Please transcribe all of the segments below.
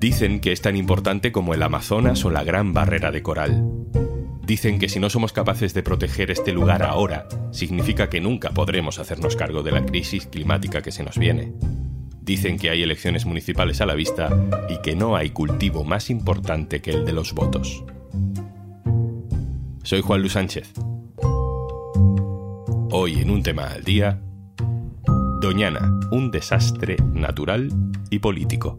Dicen que es tan importante como el Amazonas o la Gran Barrera de Coral. Dicen que si no somos capaces de proteger este lugar ahora, significa que nunca podremos hacernos cargo de la crisis climática que se nos viene. Dicen que hay elecciones municipales a la vista y que no hay cultivo más importante que el de los votos. Soy Juan Luis Sánchez. Hoy en un tema al día, Doñana, un desastre natural y político.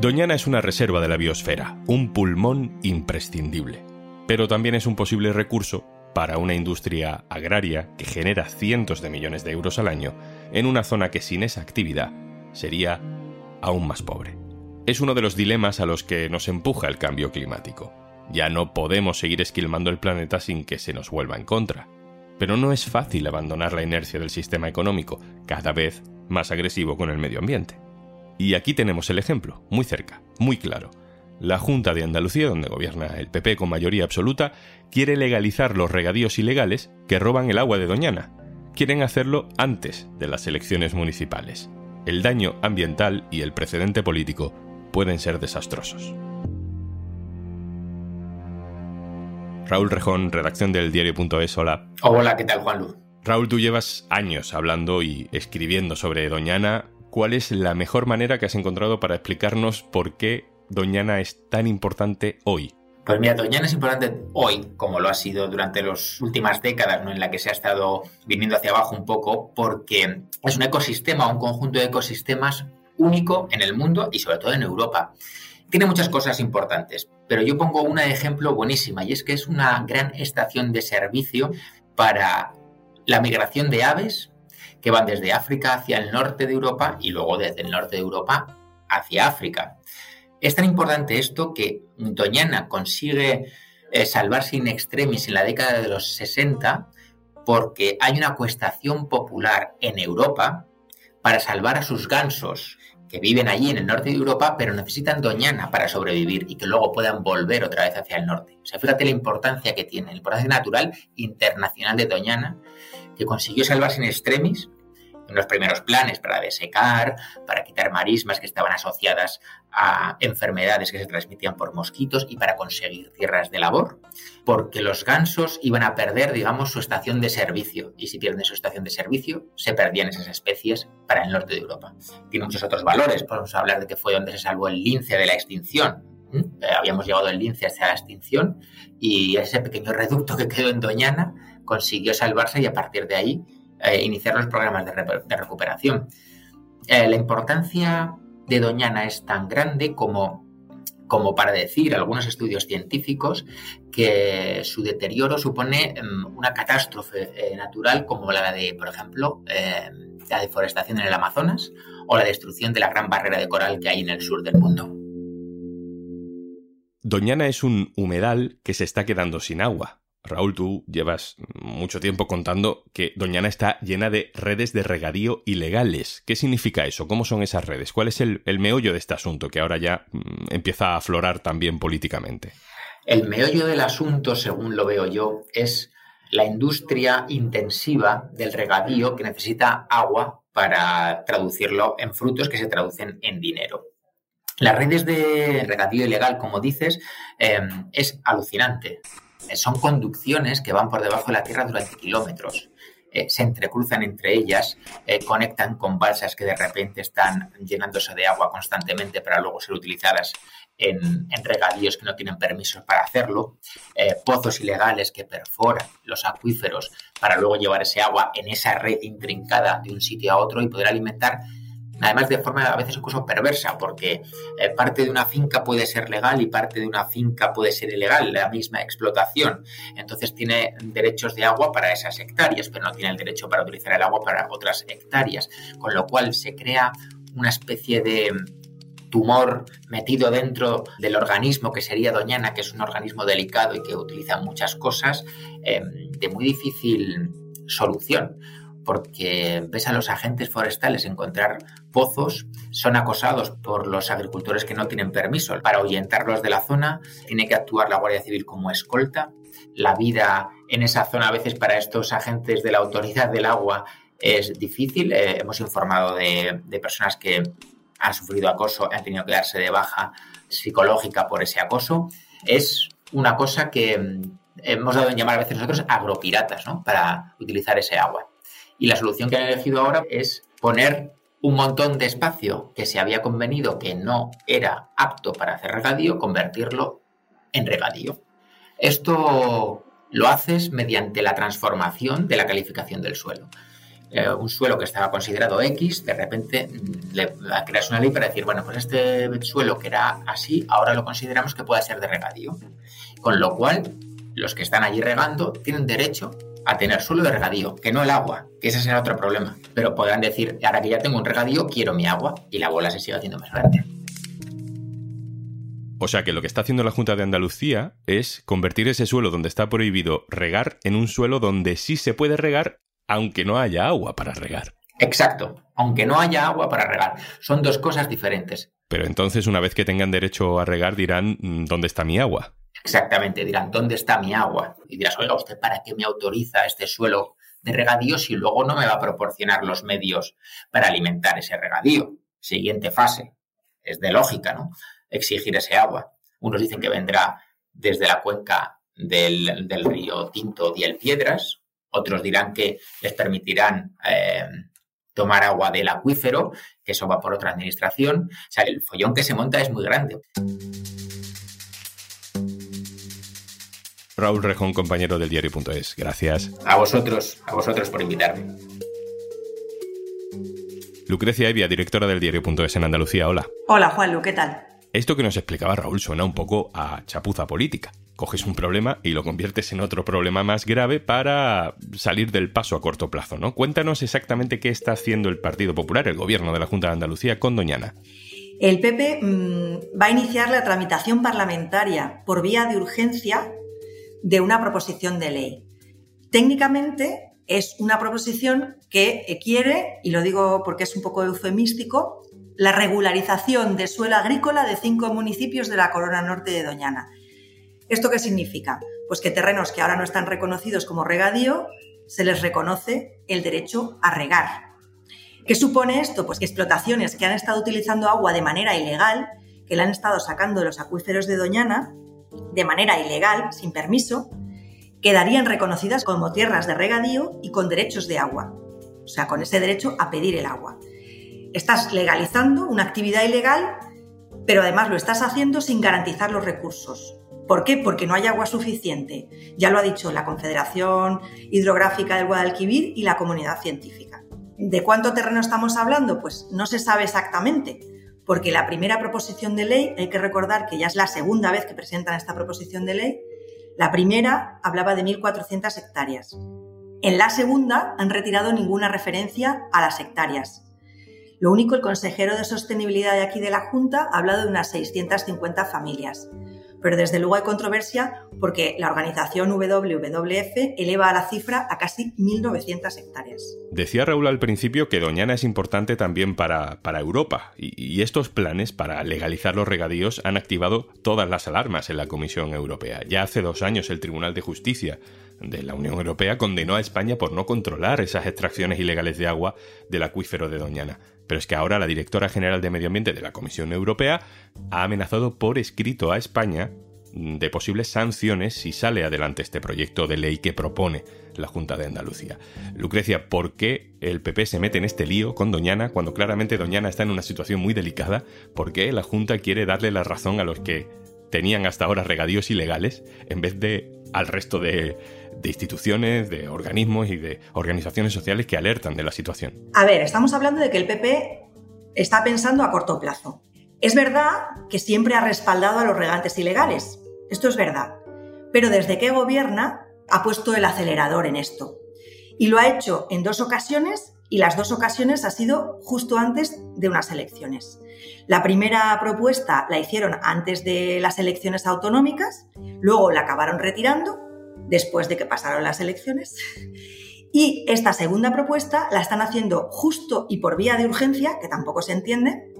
Doñana es una reserva de la biosfera, un pulmón imprescindible, pero también es un posible recurso para una industria agraria que genera cientos de millones de euros al año en una zona que sin esa actividad sería aún más pobre. Es uno de los dilemas a los que nos empuja el cambio climático. Ya no podemos seguir esquilmando el planeta sin que se nos vuelva en contra. Pero no es fácil abandonar la inercia del sistema económico, cada vez más agresivo con el medio ambiente. Y aquí tenemos el ejemplo, muy cerca, muy claro. La Junta de Andalucía, donde gobierna el PP con mayoría absoluta, quiere legalizar los regadíos ilegales que roban el agua de Doñana. Quieren hacerlo antes de las elecciones municipales. El daño ambiental y el precedente político pueden ser desastrosos. Raúl Rejón, redacción del diario.es, hola. Hola, ¿qué tal, Juan Luz? Raúl, tú llevas años hablando y escribiendo sobre Doñana. ¿Cuál es la mejor manera que has encontrado para explicarnos por qué Doñana es tan importante hoy? Pues mira, Doñana es importante hoy, como lo ha sido durante las últimas décadas, ¿no? en la que se ha estado viniendo hacia abajo un poco, porque es un ecosistema, un conjunto de ecosistemas único en el mundo y sobre todo en Europa. Tiene muchas cosas importantes, pero yo pongo una ejemplo buenísima y es que es una gran estación de servicio para la migración de aves que van desde África hacia el norte de Europa y luego desde el norte de Europa hacia África. Es tan importante esto que Doñana consigue eh, salvarse in extremis en la década de los 60 porque hay una cuestación popular en Europa para salvar a sus gansos que viven allí en el norte de Europa, pero necesitan Doñana para sobrevivir y que luego puedan volver otra vez hacia el norte. O sea, fíjate la importancia que tiene, la importancia natural internacional de Doñana, que consiguió salvarse in extremis en los primeros planes para desecar, para quitar marismas que estaban asociadas a enfermedades que se transmitían por mosquitos y para conseguir tierras de labor, porque los gansos iban a perder, digamos, su estación de servicio y si pierden su estación de servicio, se perdían esas especies para el norte de Europa. Tiene muchos otros valores, podemos hablar de que fue donde se salvó el lince de la extinción. Eh, habíamos llegado el lince hasta la extinción y ese pequeño reducto que quedó en Doñana consiguió salvarse y a partir de ahí eh, iniciar los programas de, recuperación. Eh, la importancia de Doñana es tan grande como, como para decir algunos estudios científicos que su deterioro supone mm, una catástrofe eh, natural como la de, por ejemplo, la deforestación en el Amazonas o la destrucción de la gran barrera de coral que hay en el sur del mundo. Doñana es un humedal que se está quedando sin agua. Raúl, tú llevas mucho tiempo contando que Doñana está llena de redes de regadío ilegales. ¿Qué significa eso? ¿Cómo son esas redes? ¿Cuál es el, meollo de este asunto que ahora ya mm, empieza a aflorar también políticamente? El meollo del asunto, según lo veo yo, es la industria intensiva del regadío que necesita agua para traducirlo en frutos que se traducen en dinero. Las redes de regadío ilegal, como dices, em, es alucinante. Eh, son conducciones que van por debajo de la Tierra durante kilómetros. Eh, se entrecruzan entre ellas, eh, conectan con balsas que de repente están llenándose de agua constantemente para luego ser utilizadas en, regadíos que no tienen permisos para hacerlo, pozos ilegales que perforan los acuíferos para luego llevar ese agua en esa red intrincada de un sitio a otro y poder alimentar además de forma a veces incluso perversa, porque eh, parte de una finca puede ser legal y parte de una finca puede ser ilegal, la misma explotación. Entonces tiene derechos de agua para esas hectáreas, pero no tiene el derecho para utilizar el agua para otras hectáreas, con lo cual se crea una especie de tumor metido dentro del organismo que sería Doñana, que es un organismo delicado y que utiliza muchas cosas, em, de muy difícil solución porque ves a los agentes forestales encontrar pozos, son acosados por los agricultores que no tienen permiso. Para ahuyentarlos de la zona, tiene que actuar la Guardia Civil como escolta. La vida en esa zona a veces para estos agentes de la autoridad del agua es difícil. Eh, hemos informado de, personas que han sufrido acoso, han tenido que darse de baja psicológica por ese acoso. Es una cosa que mm, hemos dado en llamar a veces nosotros agropiratas, ¿no? Para utilizar ese agua. Y la solución que han elegido ahora es poner un montón de espacio que se había convenido que no era apto para hacer regadío, convertirlo en regadío. Esto lo haces mediante la transformación de la calificación del suelo. Eh, un suelo que estaba considerado X, de repente mm, le creas una ley para decir, bueno, pues este suelo que era así, ahora lo consideramos que puede ser de regadío. Con lo cual, los que están allí regando tienen derecho a tener suelo de regadío, que no el agua, que ese será otro problema. Pero podrán decir, ahora que ya tengo un regadío, quiero mi agua y la bola se sigue haciendo más grande. O sea que lo que está haciendo la Junta de Andalucía es convertir ese suelo donde está prohibido regar en un suelo donde sí se puede regar, aunque no haya agua para regar. Exacto, aunque no haya agua para regar. Son dos cosas diferentes. Pero entonces, una vez que tengan derecho a regar, dirán, mm, ¿dónde está mi agua? Exactamente, dirán, ¿dónde está mi agua? Y dirás, oiga, ¿usted para qué me autoriza este suelo de regadío si luego no me va a proporcionar los medios para alimentar ese regadío? Siguiente fase. Es de lógica, ¿no? Exigir ese agua. Unos dicen que vendrá desde la cuenca del, río Tinto y el Piedras, otros dirán que les permitirán eh, tomar agua del acuífero, que eso va por otra administración. O sea, el follón que se monta es muy grande. Raúl Rejón, compañero del diario.es. Gracias. A vosotros, a vosotros por invitarme. Lucrecia Evia, directora del diario.es en Andalucía. Hola. Hola, Juanlu, ¿qué tal? Esto que nos explicaba Raúl suena un poco a chapuza política. Coges un problema y lo conviertes en otro problema más grave para salir del paso a corto plazo, ¿no? Cuéntanos exactamente qué está haciendo el Partido Popular, el gobierno de la Junta de Andalucía, con Doñana. El PP mm, va a iniciar la tramitación parlamentaria por vía de urgencia de una proposición de ley. Técnicamente es una proposición que quiere, y lo digo porque es un poco eufemístico, la regularización de suelo agrícola de cinco municipios de la Corona Norte de Doñana. ¿Esto qué significa? Pues que terrenos que ahora no están reconocidos como regadío, se les reconoce el derecho a regar. ¿Qué supone esto? Pues que explotaciones que han estado utilizando agua de manera ilegal, que la han estado sacando de los acuíferos de Doñana, de manera ilegal, sin permiso, quedarían reconocidas como tierras de regadío y con derechos de agua, o sea, con ese derecho a pedir el agua. Estás legalizando una actividad ilegal, pero además lo estás haciendo sin garantizar los recursos. ¿Por qué? Porque no hay agua suficiente. Ya lo ha dicho la Confederación Hidrográfica del Guadalquivir y la comunidad científica. ¿De cuánto terreno estamos hablando? Pues no se sabe exactamente, porque la primera proposición de ley, hay que recordar que ya es la segunda vez que presentan esta proposición de ley, la primera hablaba de 1.400 hectáreas. En la segunda han retirado ninguna referencia a las hectáreas. Lo único, el consejero de sostenibilidad de aquí de la Junta ha hablado de unas 650 familias pero desde luego hay controversia porque la organización WWF eleva la cifra a casi 1.900 hectáreas. Decía Raúl al principio que Doñana es importante también para, para Europa y, estos planes para legalizar los regadíos han activado todas las alarmas en la Comisión Europea. Ya hace dos años el Tribunal de Justicia de la Unión Europea condenó a España por no controlar esas extracciones ilegales de agua del acuífero de Doñana. Pero es que ahora la directora general de Medio Ambiente de la Comisión Europea ha amenazado por escrito a España de posibles sanciones si sale adelante este proyecto de ley que propone la Junta de Andalucía. Lucrecia, ¿por qué el PP se mete en este lío con Doñana cuando claramente Doñana está en una situación muy delicada? ¿Por qué la Junta quiere darle la razón a los que tenían hasta ahora regadíos ilegales en vez de al resto de, instituciones, de organismos y de organizaciones sociales que alertan de la situación. A ver, estamos hablando de que el PP está pensando a corto plazo. Es verdad que siempre ha respaldado a los regantes ilegales, esto es verdad, pero desde que gobierna ha puesto el acelerador en esto. Y lo ha hecho en dos ocasiones y las dos ocasiones ha sido justo antes de unas elecciones. La primera propuesta la hicieron antes de las elecciones autonómicas, luego la acabaron retirando después de que pasaron las elecciones. Y esta segunda propuesta la están haciendo justo y por vía de urgencia, que tampoco se entiende,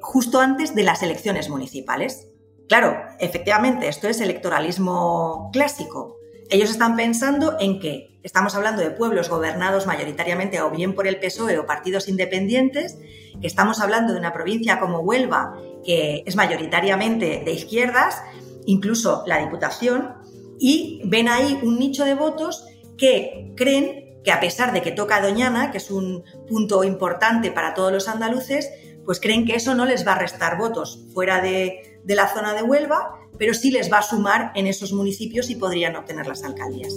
justo antes de las elecciones municipales. Claro, efectivamente, esto es electoralismo clásico. Ellos están pensando en que estamos hablando de pueblos gobernados mayoritariamente o bien por el PSOE o partidos independientes, que estamos hablando de una provincia como Huelva, que es mayoritariamente de izquierdas, incluso la Diputación, y ven ahí un nicho de votos que creen que a pesar de que toca Doñana, que es un punto importante para todos los andaluces, pues creen que eso no les va a restar votos fuera de la zona de Huelva, pero sí les va a sumar en esos municipios y podrían obtener las alcaldías.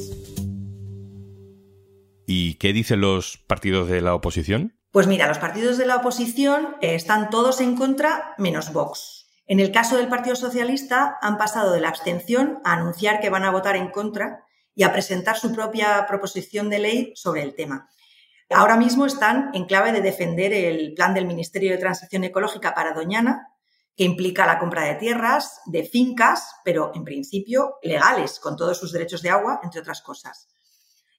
¿Y qué dicen los partidos de la oposición? Pues mira, los partidos de la oposición eh, están todos en contra menos Vox. En el caso del Partido Socialista han pasado de la abstención a anunciar que van a votar en contra y a presentar su propia proposición de ley sobre el tema. Ahora mismo están en clave de defender el plan del Ministerio de Transición Ecológica para Doñana, que implica la compra de tierras, de fincas, pero en principio legales, con todos sus derechos de agua, entre otras cosas.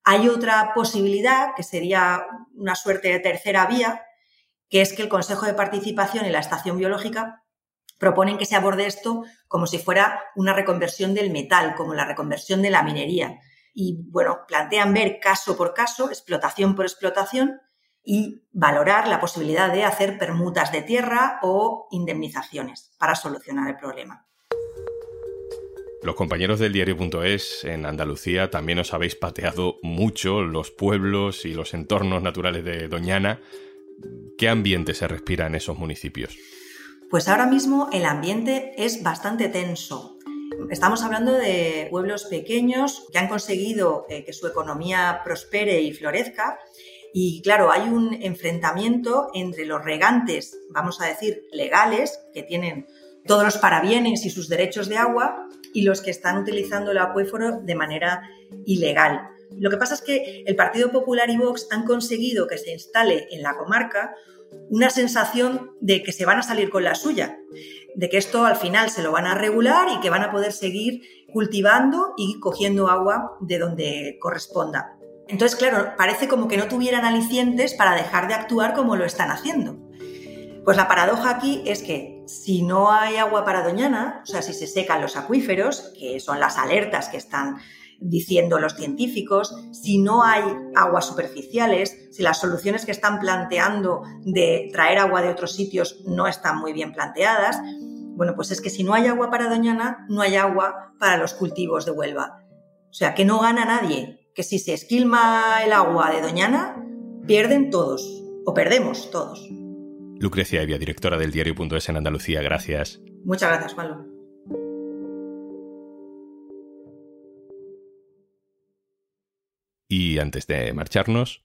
Hay otra posibilidad, que sería una suerte de tercera vía, que es que el Consejo de Participación y la Estación Biológica proponen que se aborde esto como si fuera una reconversión del metal, como la reconversión de la minería. Y bueno, plantean ver caso por caso, explotación por explotación, y valorar la posibilidad de hacer permutas de tierra o indemnizaciones para solucionar el problema. Los compañeros del diario.es en Andalucía también os habéis pateado mucho los pueblos y los entornos naturales de Doñana. ¿Qué ambiente se respira en esos municipios? Pues ahora mismo el ambiente es bastante tenso. Estamos hablando de pueblos pequeños que han conseguido eh, que su economía prospere y florezca y claro, hay un enfrentamiento entre los regantes, vamos a decir, legales, que tienen todos los parabienes y sus derechos de agua, y los que están utilizando el acuífero de manera ilegal. Lo que pasa es que el Partido Popular y Vox han conseguido que se instale en la comarca una sensación de que se van a salir con la suya, de que esto al final se lo van a regular y que van a poder seguir cultivando y cogiendo agua de donde corresponda. Entonces, claro, parece como que no tuvieran alicientes para dejar de actuar como lo están haciendo. Pues la paradoja aquí es que si no hay agua para Doñana, o sea, si se secan los acuíferos, que son las alertas que están diciendo los científicos, si no hay aguas superficiales, si las soluciones que están planteando de traer agua de otros sitios no están muy bien planteadas, bueno, pues es que si no hay agua para Doñana, no hay agua para los cultivos de Huelva. O sea, que no gana nadie, que si se esquilma el agua de Doñana, pierden todos, o perdemos todos. Lucrecia Evia, directora del diario.es en Andalucía, gracias. Muchas gracias, Pablo. Y antes de marcharnos...